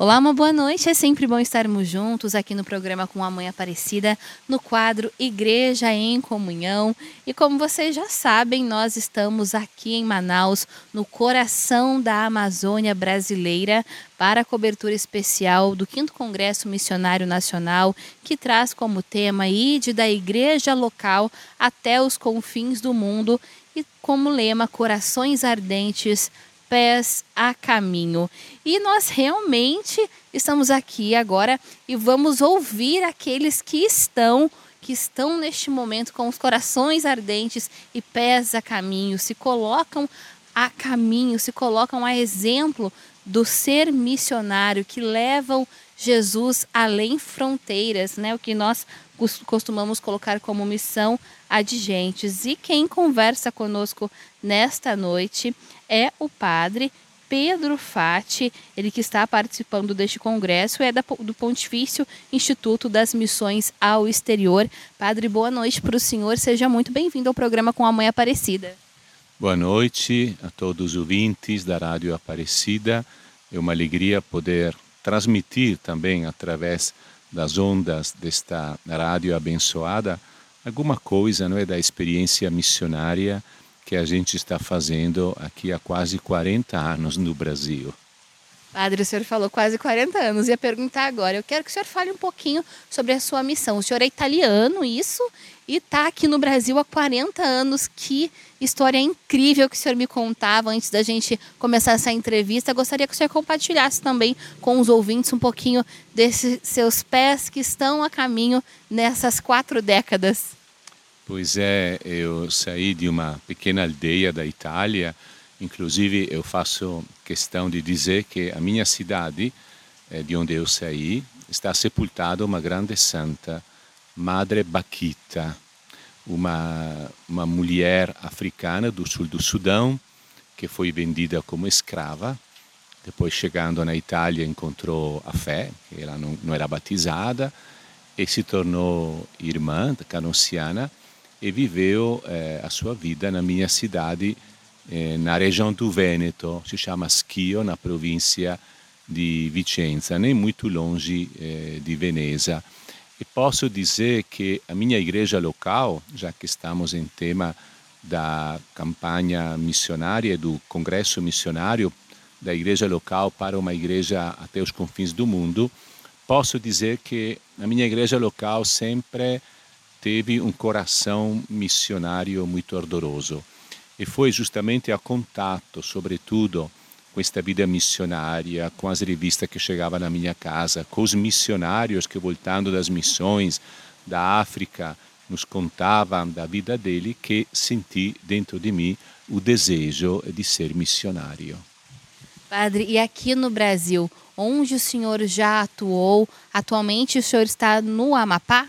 Olá, uma boa noite. É sempre bom estarmos juntos aqui no programa com a Mãe Aparecida, no quadro Igreja em Comunhão. E como vocês já sabem, nós estamos aqui em Manaus, no coração da Amazônia brasileira, para a cobertura especial do 5 Congresso Missionário Nacional, que traz como tema Ide da igreja local até os confins do mundo e como lema Corações Ardentes pés a caminho. E nós realmente estamos aqui agora e vamos ouvir aqueles que estão que estão neste momento com os corações ardentes e pés a caminho, se colocam a caminho, se colocam a exemplo do ser missionário que levam Jesus além fronteiras, né? O que nós costumamos colocar como missão adigentes. E quem conversa conosco nesta noite é o padre Pedro Fati, ele que está participando deste congresso, é do Pontifício Instituto das Missões ao Exterior. Padre, boa noite para o senhor, seja muito bem-vindo ao programa com a Mãe Aparecida. Boa noite a todos os ouvintes da Rádio Aparecida. É uma alegria poder transmitir também através das ondas desta rádio abençoada alguma coisa não é da experiência missionária que a gente está fazendo aqui há quase 40 anos no Brasil. Padre, o senhor falou quase 40 anos. Ia perguntar agora. Eu quero que o senhor fale um pouquinho sobre a sua missão. O senhor é italiano, isso? E está aqui no Brasil há 40 anos. Que história incrível que o senhor me contava antes da gente começar essa entrevista. Gostaria que o senhor compartilhasse também com os ouvintes um pouquinho desses seus pés que estão a caminho nessas quatro décadas. Pois é, eu saí de uma pequena aldeia da Itália Inclusive, eu faço questão de dizer que a minha cidade, eh, de onde eu saí, está sepultada uma grande santa, Madre Baquita, uma, uma mulher africana do sul do Sudão, que foi vendida como escrava. Depois, chegando na Itália, encontrou a fé, ela não, não era batizada, e se tornou irmã canonciana e viveu eh, a sua vida na minha cidade na região do Vêneto, se chama Schio, na província de Vicenza, nem muito longe eh, de Veneza. E posso dizer que a minha igreja local, já que estamos em tema da campanha missionária do congresso missionário da igreja local para uma igreja até os confins do mundo, posso dizer que a minha igreja local sempre teve um coração missionário muito ardoroso e foi justamente a contato, sobretudo, com esta vida missionária, com as revistas que chegavam na minha casa, com os missionários que, voltando das missões da África, nos contavam da vida dele, que senti dentro de mim o desejo de ser missionário. Padre, e aqui no Brasil, onde o senhor já atuou, atualmente o senhor está no Amapá?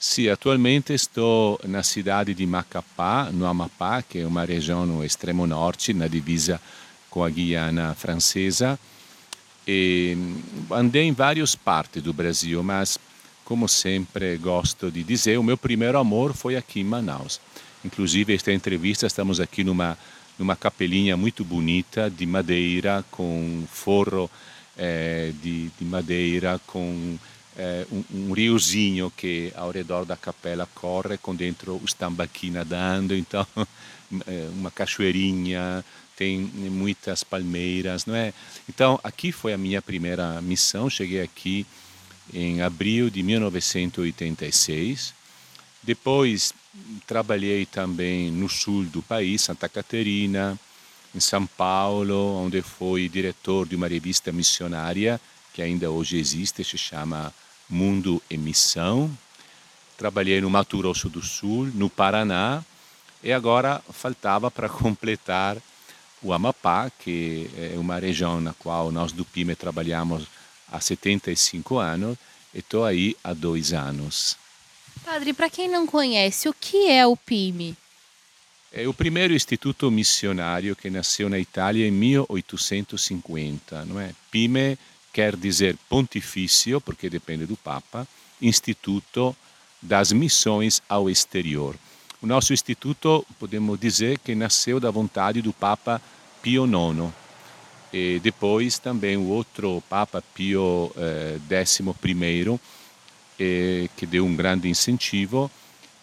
Sì, attualmente sto na cidade di Macapá, no Amapá, che è una regione no estremo norte, na divisa com a Guiana francesa. E andei em várias partes do Brasil, mas como sempre gosto de dizer, o meu primeiro amor foi aqui em Manaus. Inclusive, esta entrevista estamos aqui numa numa capelinha muito bonita de madeira com forro eh, de, de madeira com eh, um, um, riozinho que ao redor da capela corre com dentro os tambaqui nadando, então eh, uma cachoeirinha, tem muitas palmeiras, não é? Então aqui foi a minha primeira missão, cheguei aqui em abril de 1986. Depois trabalhei também no sul do país, Santa Catarina, em São Paulo, onde fui diretor de uma revista missionária que ainda hoje existe, se chama Mundo e Missão. Trabalhei no Mato Grosso do Sul, no Paraná, e agora faltava para completar o Amapá, que é uma região na qual nós do PIME trabalhamos há 75 anos, e estou aí há dois anos. Padre, para quem não conhece, o que é o PIME? É o primeiro instituto missionário que nasceu na Itália em 1850, não é? PIME quer dizer pontifício, porque depende do Papa, Instituto das Missões ao Exterior. O nosso instituto, podemos dizer, que nasceu da vontade do Papa Pio IX. e depois também o outro Papa Pio XI, eh, eh, que deu um grande incentivo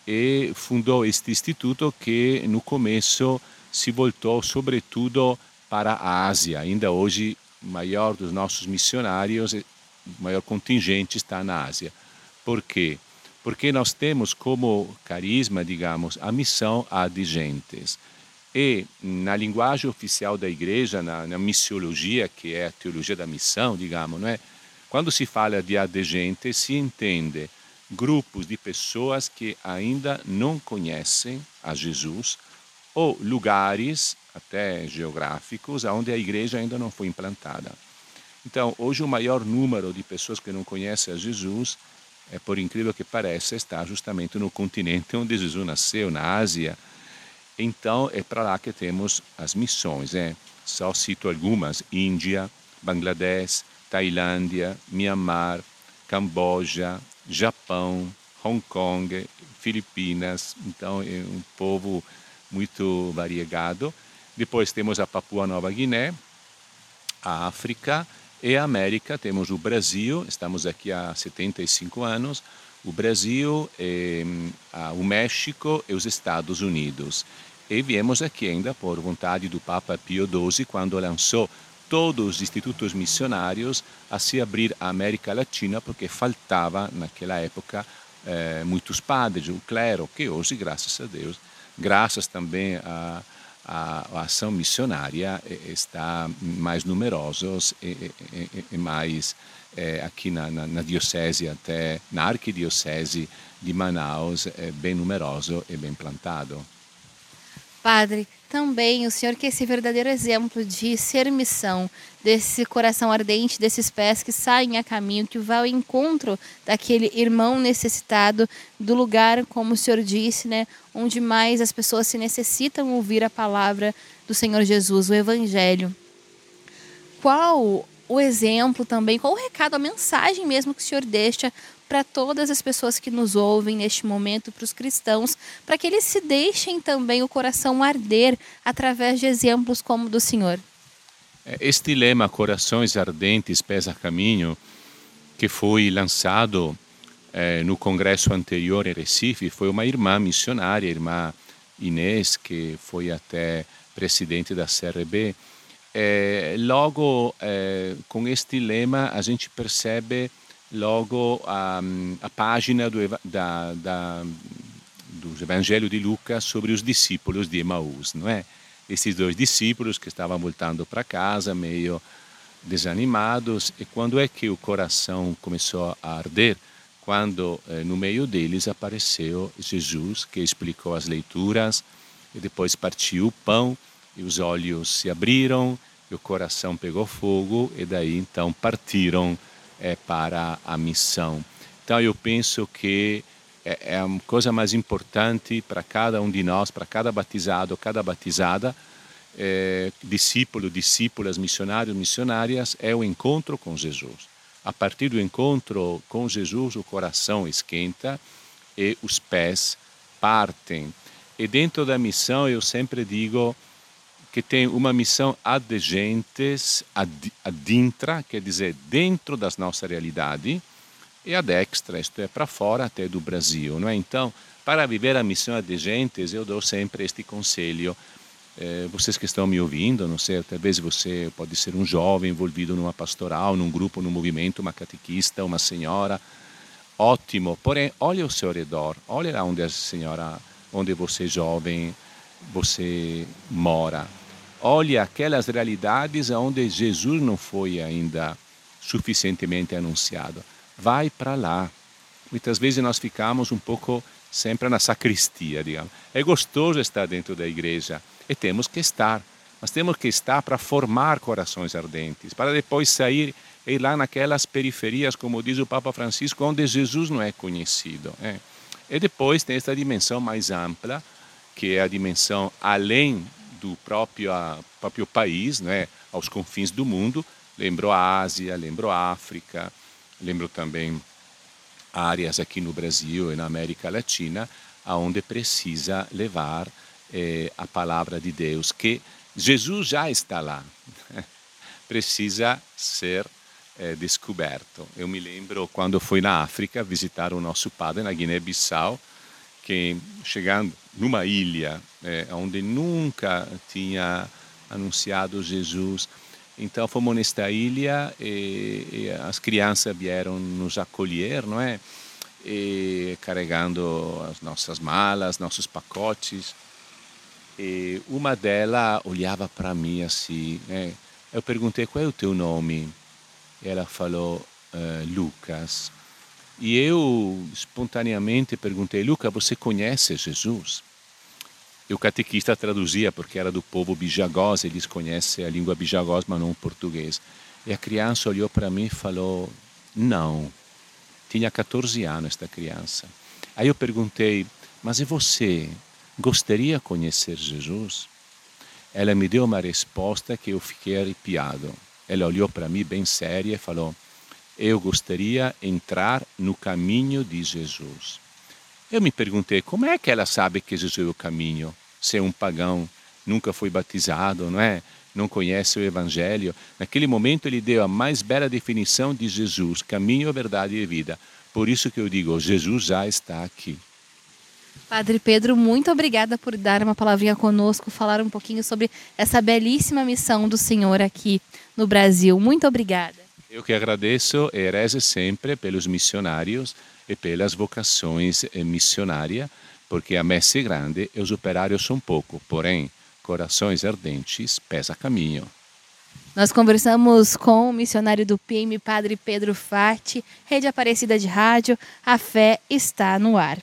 e fundou este instituto que no começo se voltou sobretudo para a Ásia. Ainda hoje, maior dos nossos missionários, o maior contingente está na Ásia. Por quê? Porque nós temos como carisma, digamos, a missão adigentes. E na linguagem oficial da igreja, na, na missiologia, que é a teologia da missão, digamos, não é? quando se fala de adegente, se entende grupos de pessoas que ainda não conhecem a Jesus ou lugares, até geográficos, onde a igreja ainda não foi implantada. Então, hoje o maior número de pessoas que não conhecem a Jesus, é por incrível que pareça, está justamente no continente onde Jesus nasceu, na Ásia, então é para lá que temos as missões. É. Só cito algumas: Índia, Bangladesh, Tailândia, Myanmar, Camboja, Japão, Hong Kong, Filipinas. Então é um povo muito variegado. Depois temos a Papua Nova Guiné, a África e a América. Temos o Brasil, estamos aqui há 75 anos o Brasil, o México e os Estados Unidos. E viemos aqui ainda por vontade do Papa Pio XII, quando lançou todos os institutos missionários a se abrir à América Latina, porque faltava naquela época eh, muitos padres, o clero, que hoje, graças a Deus, graças também à, à, ação missionária, está mais numerosos e, e, e mais é, aqui na, na, na, diocese, até na arquidiocese de Manaus, é bem numeroso e bem plantado. Padre, também o senhor que é esse verdadeiro exemplo de ser missão, desse coração ardente, desses pés que saem a caminho, que vai ao encontro daquele irmão necessitado, do lugar, como o senhor disse, né, onde mais as pessoas se necessitam ouvir a palavra do Senhor Jesus, o Evangelho. Qual o exemplo também, qual o recado, a mensagem mesmo que o Senhor deixa para todas as pessoas que nos ouvem neste momento, para os cristãos, para que eles se deixem também o coração arder através de exemplos como o do Senhor. É, este lema Corações Ardentes, Pés a Caminho, que foi lançado eh, no congresso anterior em Recife, foi uma irmã missionária, irmã Inês, que foi até presidente da CRB, é, logo, é, com este lema, a gente percebe logo a, a página do, da, da, do Evangelho de Lucas sobre os discípulos de Emaús, não é? Esses dois discípulos que estavam voltando para casa, meio desanimados, e quando é que o coração começou a arder? Quando eh, no meio deles apareceu Jesus, que explicou as leituras, e depois partiu o pão e os olhos se abriram, e o coração pegou fogo, e daí então partiram é, para a missão. Então eu penso que é, é a coisa mais importante para cada um de nós, para cada batizado, cada batizada, é, discípulo, discípulas, missionários, missionárias, é o encontro com Jesus. A partir do encontro com Jesus, o coração esquenta e os pés partem. E dentro da missão, eu sempre digo, que tem uma missão ad gentes, ad, intra, quer dizer, dentro das nossa realidade, e ad extra, isto é, para fora até do Brasil. Não é? Então, para viver a missão ad gentes, eu dou sempre este conselho. Eh, vocês que estão me ouvindo, não sei, talvez você pode ser um jovem envolvido numa pastoral, num grupo, num movimento, uma catequista, uma senhora, ótimo. Porém, olhe ao seu redor, olhe lá onde a senhora, onde você jovem, você mora olhe aquelas realidades onde Jesus não foi ainda suficientemente anunciado. Vai para lá. Muitas vezes nós ficamos um pouco sempre na sacristia, digamos. É gostoso estar dentro da igreja e temos que estar. Mas temos que estar para formar corações ardentes, para depois sair e ir lá naquelas periferias, como diz o Papa Francisco, onde Jesus não é conhecido. É. E depois tem esta dimensão mais ampla, que é a dimensão além do próprio, próprio país, né, aos confins do mundo. Lembro a Ásia, lembro a África, lembro também áreas aqui no Brasil e na América Latina, aonde precisa levar eh, a palavra de Deus, que Jesus já está lá. precisa ser é, descoberto. Eu me lembro quando fui na África visitar o nosso padre na Guiné-Bissau, que chegando numa ilha é, onde nunca tinha anunciado Jesus, então fomos nesta ilha e, e, as crianças vieram nos acolher, não é? E, carregando as nossas malas, nossos pacotes. E uma delas olhava para mim assim, né? Eu perguntei qual é o teu nome. Ela falou uh, Lucas. E eu espontaneamente perguntei, Lucas, você conhece Jesus? E o catequista traduzia, porque era do povo bijagós, eles conhecem a língua bijagós, mas não o português. E a criança olhou para mim e falou, não. Tinha 14 anos esta criança. Aí eu perguntei, mas e você? Gostaria de conhecer Jesus? Ela me deu uma resposta que eu fiquei arrepiado. Ela olhou para mim bem séria e falou, eu gostaria entrar no caminho de Jesus. Eu me perguntei como é que ela sabe que Jesus é o caminho, se é um pagão, nunca foi batizado, não é? Não conhece o Evangelho. Naquele momento ele deu a mais bela definição de Jesus, caminho, verdade e vida. Por isso que eu digo, Jesus já está aqui. Padre Pedro, muito obrigada por dar uma palavrinha conosco, falar um pouquinho sobre essa belíssima missão do Senhor aqui no Brasil. Muito obrigada. Eu que agradeço e rezo sempre pelos missionários e pelas vocações eh, missionárias, porque a messe é grande e os operários são pouco, porém, corações ardentes pesa caminho. Nós conversamos com o missionário do PIM, Padre Pedro Fati, Rede Aparecida de Rádio. A fé está no ar.